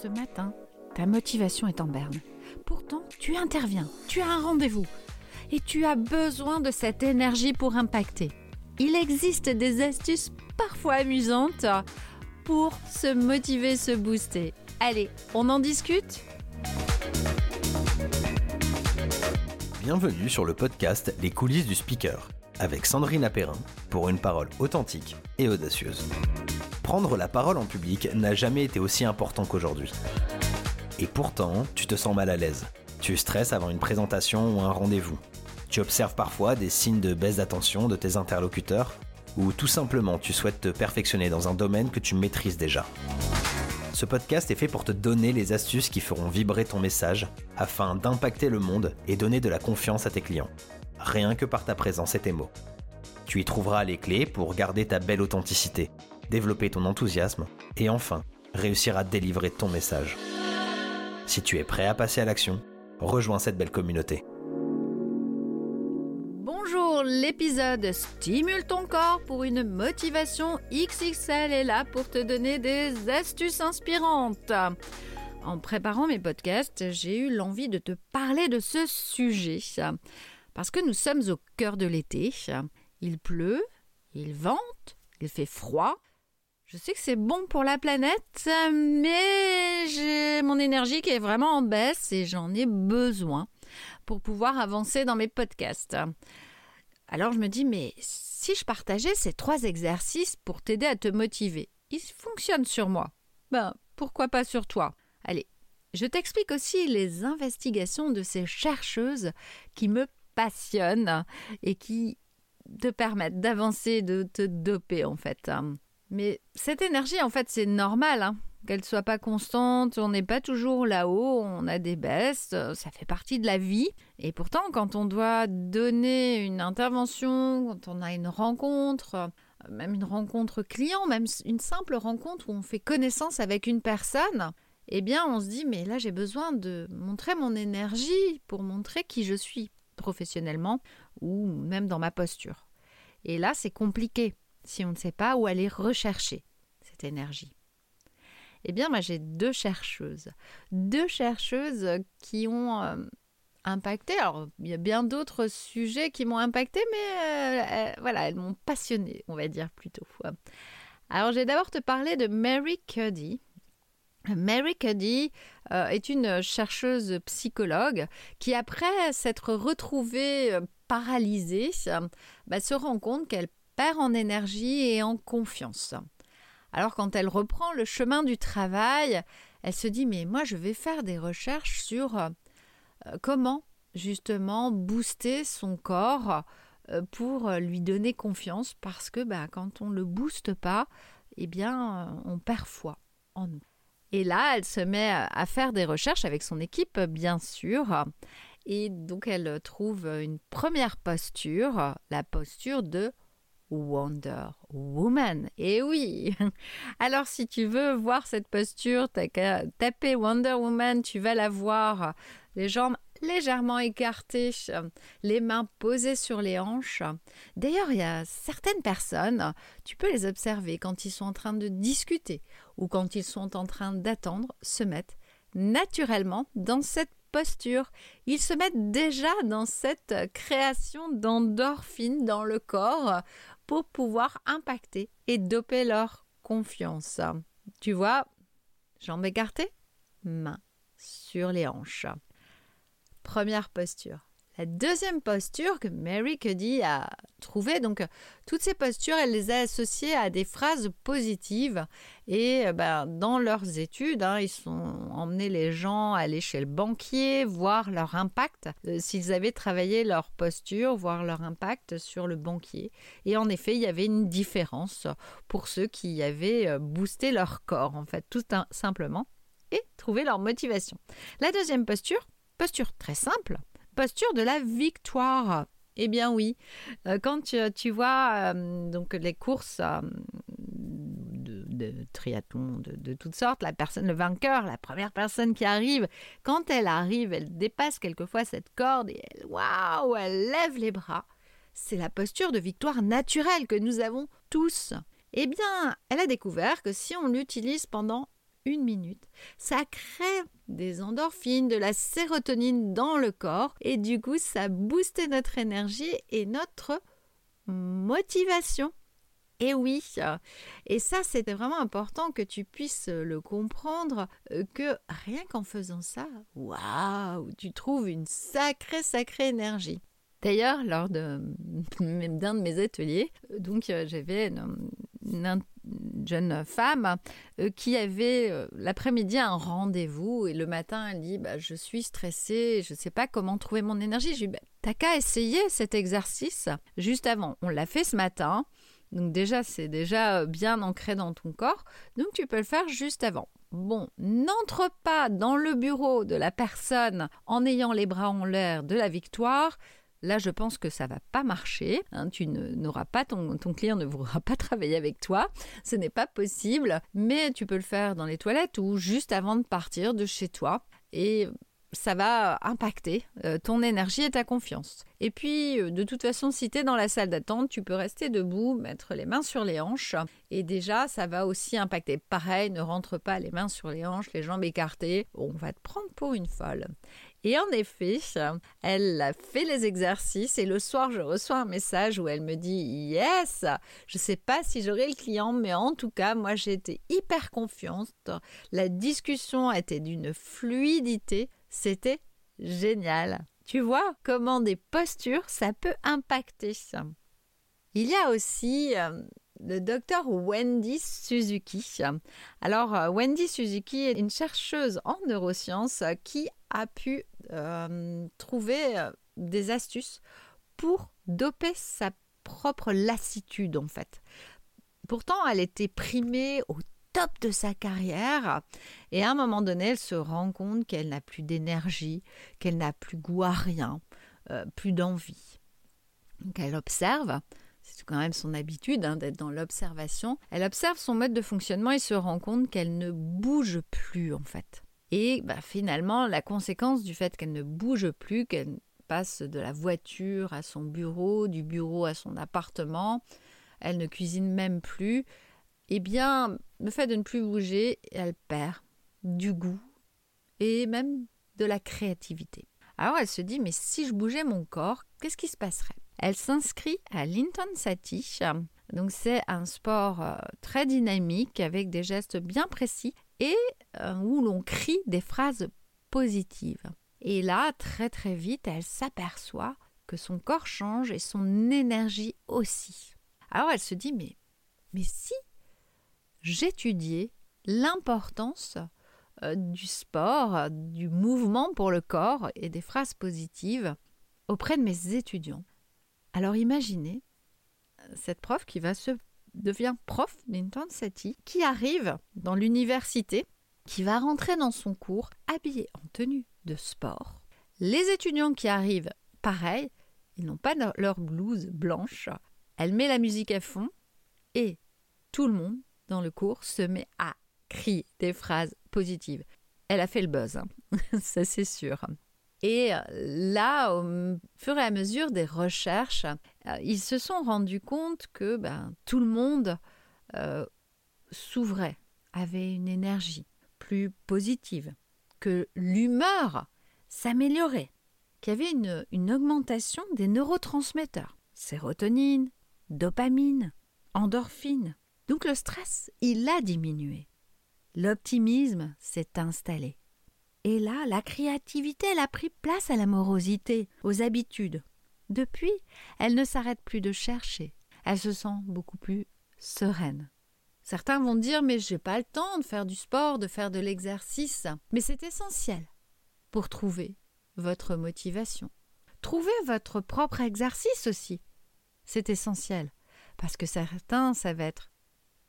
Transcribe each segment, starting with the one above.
Ce matin, ta motivation est en berne. Pourtant, tu interviens, tu as un rendez-vous et tu as besoin de cette énergie pour impacter. Il existe des astuces parfois amusantes pour se motiver, se booster. Allez, on en discute? Bienvenue sur le podcast Les coulisses du speaker avec Sandrine Apérin pour une parole authentique et audacieuse. Prendre la parole en public n'a jamais été aussi important qu'aujourd'hui. Et pourtant, tu te sens mal à l'aise. Tu stresses avant une présentation ou un rendez-vous. Tu observes parfois des signes de baisse d'attention de tes interlocuteurs ou tout simplement tu souhaites te perfectionner dans un domaine que tu maîtrises déjà. Ce podcast est fait pour te donner les astuces qui feront vibrer ton message afin d'impacter le monde et donner de la confiance à tes clients. Rien que par ta présence et tes mots. Tu y trouveras les clés pour garder ta belle authenticité, développer ton enthousiasme et enfin réussir à délivrer ton message. Si tu es prêt à passer à l'action, rejoins cette belle communauté. Bonjour, l'épisode Stimule ton corps pour une motivation XXL est là pour te donner des astuces inspirantes. En préparant mes podcasts, j'ai eu l'envie de te parler de ce sujet. Parce que nous sommes au cœur de l'été. Il pleut, il vente, il fait froid. Je sais que c'est bon pour la planète, mais j'ai mon énergie qui est vraiment en baisse et j'en ai besoin pour pouvoir avancer dans mes podcasts. Alors je me dis, mais si je partageais ces trois exercices pour t'aider à te motiver, ils fonctionnent sur moi. Ben, pourquoi pas sur toi? Allez, je t'explique aussi les investigations de ces chercheuses qui me passionnent et qui te permettent d'avancer, de te doper en fait. Mais cette énergie, en fait, c'est normal hein, qu'elle soit pas constante. On n'est pas toujours là-haut, on a des baisses, ça fait partie de la vie. Et pourtant, quand on doit donner une intervention, quand on a une rencontre, même une rencontre client, même une simple rencontre où on fait connaissance avec une personne, eh bien, on se dit, mais là, j'ai besoin de montrer mon énergie pour montrer qui je suis professionnellement ou même dans ma posture. Et là, c'est compliqué si on ne sait pas où aller rechercher cette énergie. Eh bien, moi, j'ai deux chercheuses. Deux chercheuses qui ont euh, impacté. Alors, il y a bien d'autres sujets qui m'ont impacté, mais euh, voilà, elles m'ont passionné, on va dire plutôt. Alors, je vais d'abord te parler de Mary Cuddy. Mary Cuddy euh, est une chercheuse psychologue qui, après s'être retrouvée paralysée, bah, se rend compte qu'elle perd en énergie et en confiance. Alors quand elle reprend le chemin du travail, elle se dit mais moi je vais faire des recherches sur euh, comment justement booster son corps euh, pour lui donner confiance parce que bah, quand on ne le booste pas, eh bien euh, on perd foi en nous. Et là, elle se met à faire des recherches avec son équipe, bien sûr. Et donc, elle trouve une première posture, la posture de Wonder Woman. Et eh oui Alors si tu veux voir cette posture, t'as qu'à taper Wonder Woman, tu vas la voir. Les jambes légèrement écartées, les mains posées sur les hanches. D'ailleurs, il y a certaines personnes, tu peux les observer quand ils sont en train de discuter ou quand ils sont en train d'attendre, se mettre naturellement dans cette posture. Ils se mettent déjà dans cette création d'endorphine dans le corps pour pouvoir impacter et doper leur confiance. Tu vois, jambes écartées, mains sur les hanches. Première posture. La deuxième posture que Mary Cuddy a trouvée, donc toutes ces postures, elle les a associées à des phrases positives. Et ben, dans leurs études, hein, ils sont emmenés les gens à aller chez le banquier, voir leur impact, euh, s'ils avaient travaillé leur posture, voir leur impact sur le banquier. Et en effet, il y avait une différence pour ceux qui avaient euh, boosté leur corps, en fait, tout simplement, et trouvé leur motivation. La deuxième posture, posture très simple, posture de la victoire. Eh bien oui, euh, quand tu, vois euh, donc les courses euh, de, triathlon de, toutes sortes, la personne, le vainqueur, la première personne qui arrive, quand elle arrive, elle dépasse quelquefois cette corde et elle, waouh, elle lève les bras. C'est la posture de victoire naturelle que nous avons tous. Eh bien, elle a découvert que si on l'utilise pendant une minute, ça crée des endorphines, de la sérotonine dans le corps et du coup ça booste notre énergie et notre motivation. Et oui, et ça c'était vraiment important que tu puisses le comprendre, euh, que rien qu'en faisant ça, waouh, tu trouves une sacrée, sacrée énergie. D'ailleurs, lors d'un de, mes ateliers, euh, donc euh, j'avais une, jeune femme qui avait l'après-midi un rendez-vous et le matin elle dit bah, je suis stressée, je ne sais pas comment trouver mon énergie. Je lui bah, t'as qu'à essayer cet exercice juste avant. On l'a fait ce matin. Donc déjà, c'est déjà euh, bien ancré dans ton corps. Donc tu peux le faire juste avant. Bon, n'entre pas dans le bureau de la personne en ayant les bras en l'air de la victoire. Là, je pense que ça va pas marcher. Hein. tu n'auras pas ton, ton client ne voudra pas travailler avec toi. Ce n'est pas possible. Mais tu peux le faire dans les toilettes ou juste avant de partir de chez toi. Et ça va impacter euh, ton énergie et ta confiance. Et puis, euh, de toute façon, si tu es dans la salle d'attente, tu peux rester debout, mettre les mains sur les hanches. Et déjà, ça va aussi impacter. Pareil, ne rentre pas les mains sur les hanches, les jambes écartées. On va te prendre pour une folle. Et en effet, elle a fait les exercices et le soir, je reçois un message où elle me dit Yes, je ne sais pas si j'aurai le client, mais en tout cas, moi j'ai été hyper confiante. La discussion était d'une fluidité. C'était génial. Tu vois comment des postures, ça peut impacter. Il y a aussi euh, le docteur Wendy Suzuki. Alors, euh, Wendy Suzuki est une chercheuse en neurosciences qui a pu euh, trouver des astuces pour doper sa propre lassitude, en fait. Pourtant, elle était primée au top de sa carrière. Et à un moment donné, elle se rend compte qu'elle n'a plus d'énergie, qu'elle n'a plus goût à rien, euh, plus d'envie. Donc elle observe, c'est quand même son habitude hein, d'être dans l'observation, elle observe son mode de fonctionnement et se rend compte qu'elle ne bouge plus en fait. Et bah, finalement, la conséquence du fait qu'elle ne bouge plus, qu'elle passe de la voiture à son bureau, du bureau à son appartement, elle ne cuisine même plus, eh bien, le fait de ne plus bouger, elle perd du goût et même de la créativité. Alors elle se dit, mais si je bougeais mon corps, qu'est-ce qui se passerait? Elle s'inscrit à l'intensity. Donc c'est un sport euh, très dynamique avec des gestes bien précis et euh, où l'on crie des phrases positives. Et là, très très vite, elle s'aperçoit que son corps change et son énergie aussi. Alors elle se dit, mais, mais si j'étudiais l'importance euh, du sport, du mouvement pour le corps et des phrases positives auprès de mes étudiants. Alors imaginez euh, cette prof qui va se devient prof d'intensity, qui arrive dans l'université, qui va rentrer dans son cours habillé en tenue de sport. Les étudiants qui arrivent, pareil, ils n'ont pas leur blouse blanche. Elle met la musique à fond et tout le monde dans le cours se met à crier des phrases positives. Elle a fait le buzz, hein. ça c'est sûr. Et euh, là, au fur et à mesure des recherches, euh, ils se sont rendus compte que ben, tout le monde euh, s'ouvrait, avait une énergie plus positive, que l'humeur s'améliorait, qu'il y avait une, une augmentation des neurotransmetteurs, sérotonine, dopamine, endorphine. Donc le stress, il a diminué. L'optimisme s'est installé. Et là, la créativité, elle a pris place à la morosité, aux habitudes. Depuis, elle ne s'arrête plus de chercher. Elle se sent beaucoup plus sereine. Certains vont dire mais j'ai pas le temps de faire du sport, de faire de l'exercice. Mais c'est essentiel pour trouver votre motivation. Trouver votre propre exercice aussi. C'est essentiel. Parce que certains, ça va être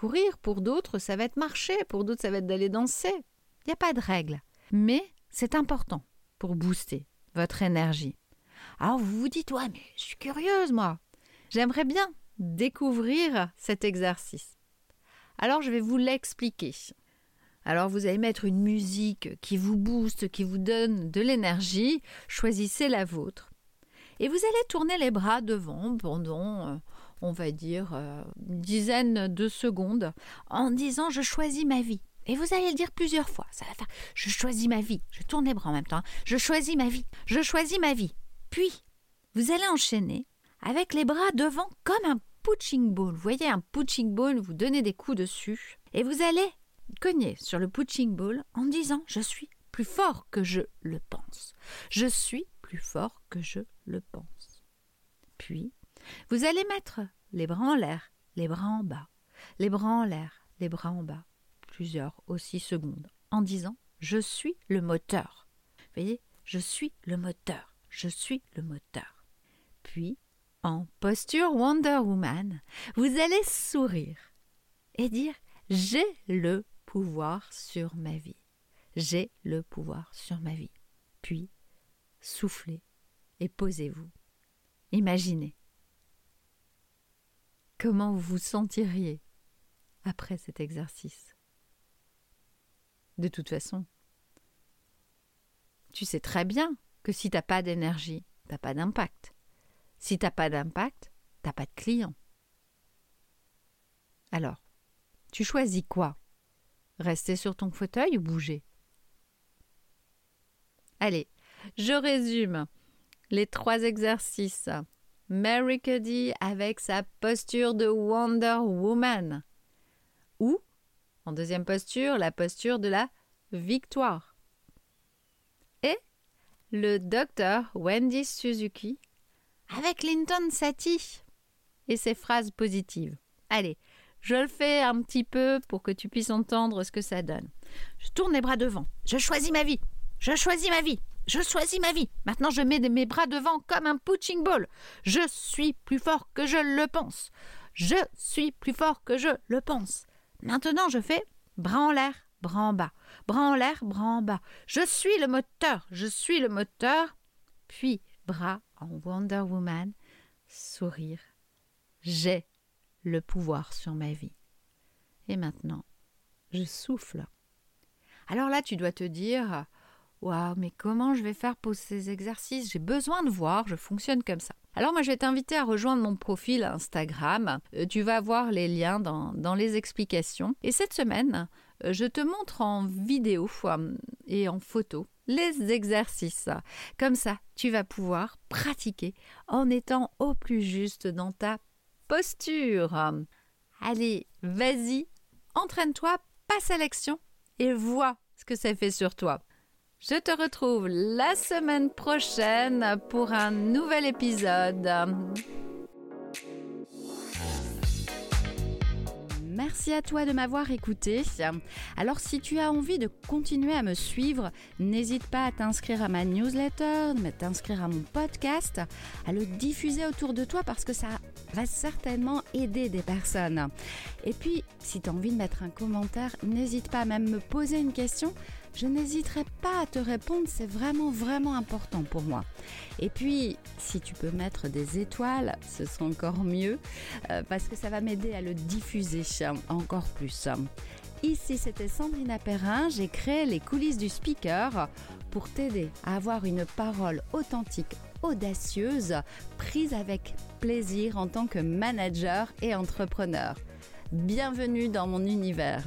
courir, pour d'autres, ça va être marcher, pour d'autres, ça va être d'aller danser. Il n'y a pas de règle. Mais c'est important pour booster votre énergie. Alors vous vous dites, ouais, mais je suis curieuse, moi. J'aimerais bien découvrir cet exercice. Alors je vais vous l'expliquer. Alors vous allez mettre une musique qui vous booste, qui vous donne de l'énergie. Choisissez la vôtre. Et vous allez tourner les bras devant pendant euh, on va dire, euh, une dizaine de secondes en disant je choisis ma vie Et vous allez le dire plusieurs fois. Ça va faire Je choisis ma vie. Je tourne les bras en même temps. Je choisis ma vie. Je choisis ma vie. Puis, vous allez enchaîner avec les bras devant comme un punching ball. Vous voyez un punching ball, vous donnez des coups dessus. Et vous allez cogner sur le punching ball en disant Je suis plus fort que je le pense. Je suis plus fort que je le pense. Puis, vous allez mettre les bras en l'air, les bras en bas, les bras en l'air, les bras en bas, plusieurs aussi secondes, en disant Je suis le moteur. Vous voyez Je suis le moteur. Je suis le moteur. Puis, en posture Wonder Woman, vous allez sourire et dire J'ai le pouvoir sur ma vie. J'ai le pouvoir sur ma vie. Puis, soufflez et posez-vous. Imaginez. Comment vous vous sentiriez après cet exercice? De toute façon, tu sais très bien que si t'as pas d'énergie, t'as pas d'impact. Si t'as pas d'impact, t'as pas de client. Alors, tu choisis quoi? Rester sur ton fauteuil ou bouger? Allez, je résume les trois exercices. Mary Cuddy avec sa posture de Wonder Woman. Ou, en deuxième posture, la posture de la victoire. Et le docteur Wendy Suzuki avec Linton Satie et ses phrases positives. Allez, je le fais un petit peu pour que tu puisses entendre ce que ça donne. Je tourne les bras devant. Je choisis ma vie. Je choisis ma vie. Je choisis ma vie. Maintenant, je mets mes bras devant comme un punching ball. Je suis plus fort que je le pense. Je suis plus fort que je le pense. Maintenant, je fais bras en l'air, bras en bas. Bras en l'air, bras en bas. Je suis le moteur. Je suis le moteur. Puis, bras en Wonder Woman, sourire. J'ai le pouvoir sur ma vie. Et maintenant, je souffle. Alors là, tu dois te dire Waouh, mais comment je vais faire pour ces exercices? J'ai besoin de voir, je fonctionne comme ça. Alors moi je vais t'inviter à rejoindre mon profil Instagram. Euh, tu vas voir les liens dans, les explications. Et cette semaine, euh, je te montre en vidéo euh, et en photo les exercices. Comme ça, tu vas pouvoir pratiquer en étant au plus juste dans ta posture. Allez, vas-y, entraîne-toi, passe à l'action et vois ce que ça fait sur toi. Je te retrouve la semaine prochaine pour un nouvel épisode. Merci à toi de m'avoir écouté. Alors si tu as envie de continuer à me suivre, n'hésite pas à t'inscrire à ma newsletter, à t'inscrire à mon podcast, à le diffuser autour de toi parce que ça va certainement aider des personnes. Et puis, si tu as envie de mettre un commentaire, n'hésite pas à même me poser une question je n'hésiterai pas à te répondre, c'est vraiment vraiment important pour moi. Et puis, si tu peux mettre des étoiles, ce sera encore mieux, euh, parce que ça va m'aider à le diffuser encore plus. Ici, c'était Sandrine Perrin, j'ai créé les coulisses du speaker pour t'aider à avoir une parole authentique, audacieuse, prise avec plaisir en tant que manager et entrepreneur. Bienvenue dans mon univers.